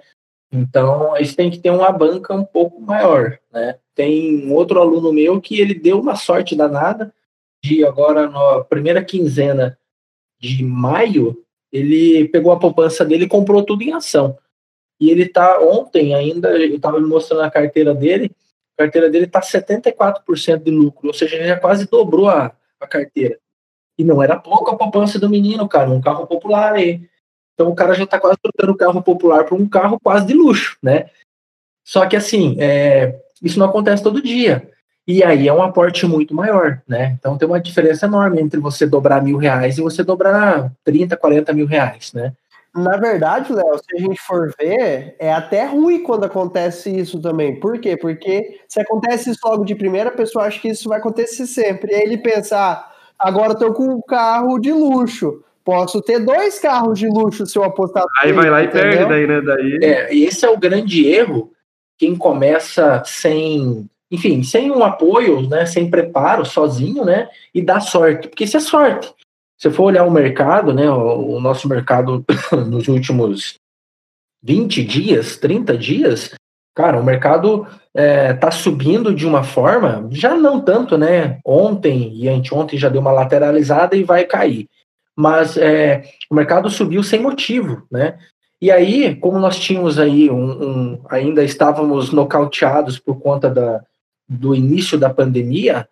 Então, isso tem que ter uma banca um pouco maior, né? Tem um outro aluno meu que ele deu uma sorte danada de agora na primeira quinzena de maio, ele pegou a poupança dele e comprou tudo em ação. E ele tá ontem ainda, eu estava me mostrando a carteira dele, a carteira dele tá 74% de lucro, ou seja, ele já quase dobrou a, a carteira. E não era pouco a poupança do menino, cara, um carro popular aí. Então o cara já está quase trocando o carro popular para um carro quase de luxo, né? Só que assim, é, isso não acontece todo dia. E aí é um aporte muito maior, né? Então tem uma diferença enorme entre você dobrar mil reais e você dobrar 30, 40 mil reais, né? Na verdade, Léo, se a gente for ver, é até ruim quando acontece isso também. Por quê? Porque se acontece isso logo de primeira, a pessoa acha que isso vai acontecer sempre. E aí ele pensa, Agora estou com um carro de luxo. Posso ter dois carros de luxo se eu apostar. Aí vai lá e entendeu? perde daí, né? Daí... É, esse é o grande erro. Quem começa sem, enfim, sem um apoio, né? Sem preparo, sozinho, né? E dá sorte. Porque isso é sorte. Se for olhar o mercado, né? O, o nosso mercado nos últimos 20 dias, 30 dias, Cara, o mercado está é, subindo de uma forma, já não tanto, né? Ontem e anteontem já deu uma lateralizada e vai cair. Mas é, o mercado subiu sem motivo, né? E aí, como nós tínhamos aí um, um ainda estávamos nocauteados por conta da, do início da pandemia,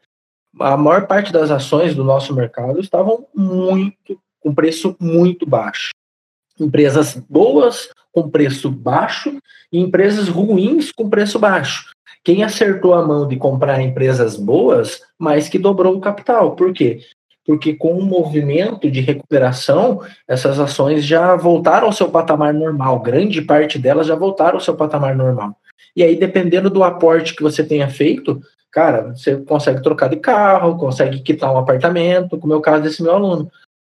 a maior parte das ações do nosso mercado estavam muito com preço muito baixo. Empresas boas com preço baixo e empresas ruins com preço baixo. Quem acertou a mão de comprar empresas boas, mais que dobrou o capital. Por quê? Porque com o movimento de recuperação, essas ações já voltaram ao seu patamar normal. Grande parte delas já voltaram ao seu patamar normal. E aí, dependendo do aporte que você tenha feito, cara, você consegue trocar de carro, consegue quitar um apartamento, como é o caso desse meu aluno.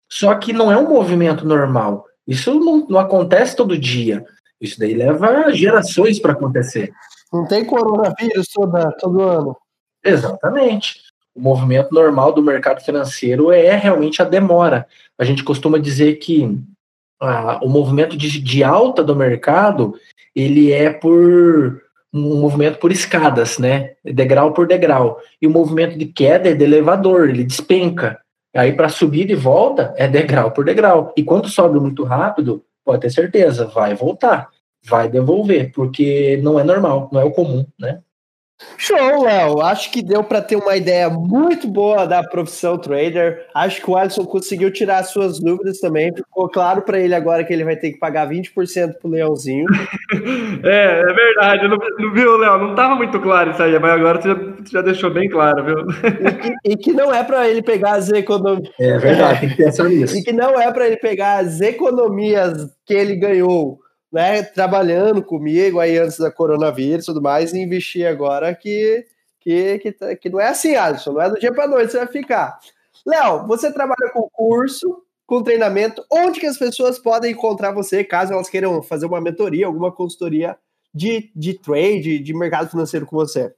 Só que não é um movimento normal. Isso não, não acontece todo dia. Isso daí leva gerações para acontecer. Não tem coronavírus toda, todo ano. Exatamente. O movimento normal do mercado financeiro é realmente a demora. A gente costuma dizer que ah, o movimento de, de alta do mercado ele é por um movimento por escadas, né? Degrau por degrau. E o movimento de queda é de elevador, ele despenca. Aí para subir e volta é degrau por degrau. E quando sobe muito rápido, pode ter certeza, vai voltar, vai devolver, porque não é normal, não é o comum, né? Show, Léo. Acho que deu para ter uma ideia muito boa da profissão trader. Acho que o Alisson conseguiu tirar suas dúvidas também. Ficou claro para ele agora que ele vai ter que pagar 20% pro Leãozinho. é, é verdade. Não, não viu, Léo? Não estava muito claro isso aí, mas agora você já, você já deixou bem claro, viu? E que, e que não é para ele pegar as economias. É verdade, tem que pensar nisso. E que não é para ele pegar as economias que ele ganhou né, trabalhando comigo aí antes da coronavírus e tudo mais, e investir agora que, que, que, tá, que não é assim, Alisson, não é do dia para noite você vai ficar. Léo, você trabalha com curso, com treinamento, onde que as pessoas podem encontrar você, caso elas queiram fazer uma mentoria, alguma consultoria de, de trade, de mercado financeiro com você?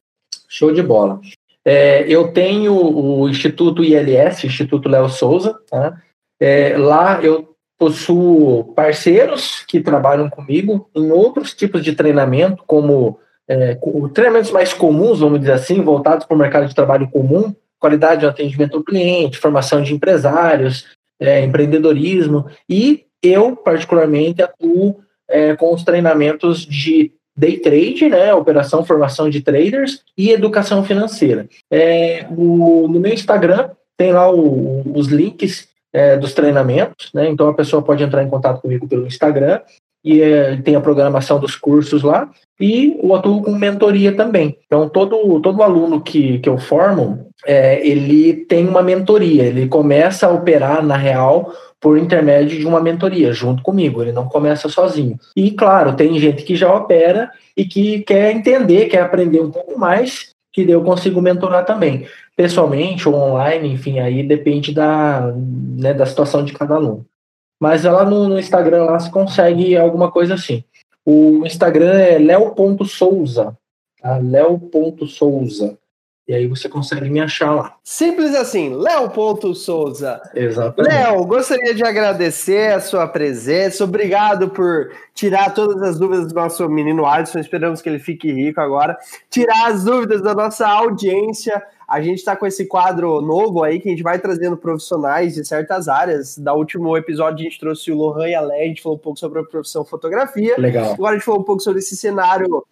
Show de bola. É, eu tenho o Instituto ILS, Instituto Léo Souza, tá? É, lá eu possuo parceiros que trabalham comigo em outros tipos de treinamento, como é, treinamentos mais comuns, vamos dizer assim, voltados para o mercado de trabalho comum, qualidade de atendimento ao cliente, formação de empresários, é, empreendedorismo, e eu, particularmente, atuo é, com os treinamentos de day trade, né, operação, formação de traders e educação financeira. É, o, no meu Instagram tem lá o, os links é, dos treinamentos, né? Então a pessoa pode entrar em contato comigo pelo Instagram e é, tem a programação dos cursos lá e o atuo com mentoria também. Então todo todo aluno que, que eu formo, é, ele tem uma mentoria, ele começa a operar na real por intermédio de uma mentoria junto comigo, ele não começa sozinho. E claro, tem gente que já opera e que quer entender, quer aprender um pouco mais, que eu consigo mentorar também pessoalmente ou online, enfim, aí depende da, né, da situação de cada aluno. Mas lá no, no Instagram lá se consegue alguma coisa assim. O Instagram é leo.souza, tá? leo.souza. E aí você consegue me achar lá. Simples assim, Léo Souza. Exatamente. Léo, gostaria de agradecer a sua presença. Obrigado por tirar todas as dúvidas do nosso menino Alisson. Esperamos que ele fique rico agora. Tirar as dúvidas da nossa audiência. A gente está com esse quadro novo aí que a gente vai trazendo profissionais de certas áreas. Da último episódio a gente trouxe o Lohan e a Lé, a gente falou um pouco sobre a profissão fotografia. Legal. Agora a gente falou um pouco sobre esse cenário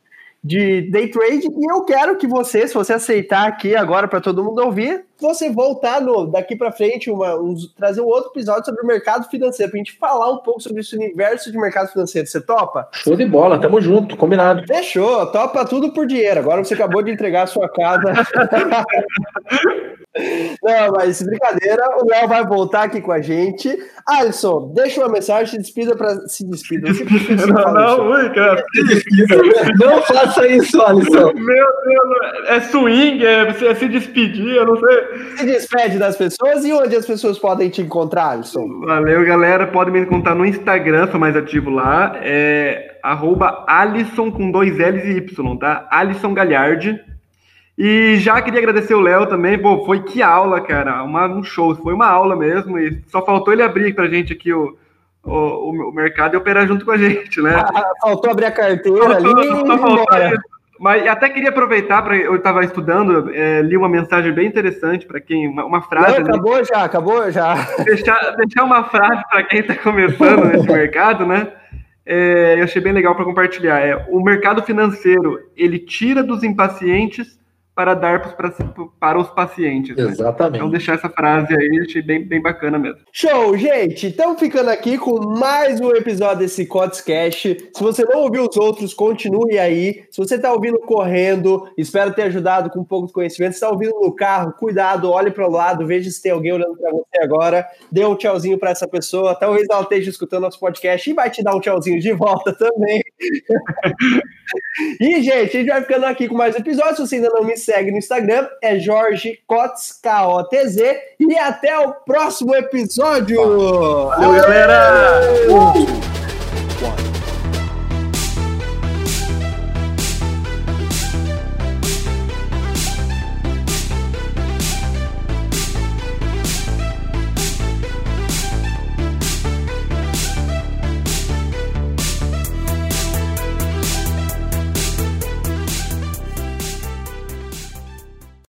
de day trade e eu quero que você, se você aceitar aqui agora para todo mundo ouvir, você voltar no, daqui para frente, uma, um, trazer um outro episódio sobre o mercado financeiro, para a gente falar um pouco sobre esse universo de mercado financeiro. Você topa? Show de bola, tamo junto, combinado. Fechou, topa tudo por dinheiro. Agora você acabou de entregar a sua casa. Não, mas brincadeira, o Léo vai voltar aqui com a gente. Alisson, deixa uma mensagem, se despida para se despida. Não, não, ui, cara. Não faça isso, Alisson. Meu Deus, é swing, é, é se despedir, eu não sei. Se despede das pessoas e onde as pessoas podem te encontrar, Alisson? Valeu, galera. Podem me encontrar no Instagram, sou mais ativo lá. É arroba Alisson com dois L's e Y, tá? Alisson Galhardi. E já queria agradecer o Léo também, pô, foi que aula, cara, uma, um show, foi uma aula mesmo, e só faltou ele abrir pra gente aqui o, o, o mercado e operar junto com a gente, né? Ah, faltou abrir a carteira ali só faltou Mas até queria aproveitar para eu estava estudando, é, li uma mensagem bem interessante para quem uma, uma frase. Não, acabou ali, já, acabou já. Deixar, deixar uma frase para quem está começando nesse mercado, né? É, eu achei bem legal para compartilhar. É, o mercado financeiro ele tira dos impacientes para dar para, para os pacientes. Né? Exatamente. Então, deixar essa frase aí, achei bem, bem bacana mesmo. Show, gente! Estamos ficando aqui com mais um episódio desse Codes Cash. Se você não ouviu os outros, continue aí. Se você está ouvindo correndo, espero ter ajudado com um pouco de conhecimento. Se está ouvindo no carro, cuidado, olhe para o lado, veja se tem alguém olhando para você agora. Dê um tchauzinho para essa pessoa. Talvez ela esteja escutando nosso podcast e vai te dar um tchauzinho de volta também. e, gente, a gente vai ficando aqui com mais episódios. Se você ainda não me segue, segue no Instagram, é Jorge Cotes, K-O-T-Z. E até o próximo episódio! Valeu, galera! One.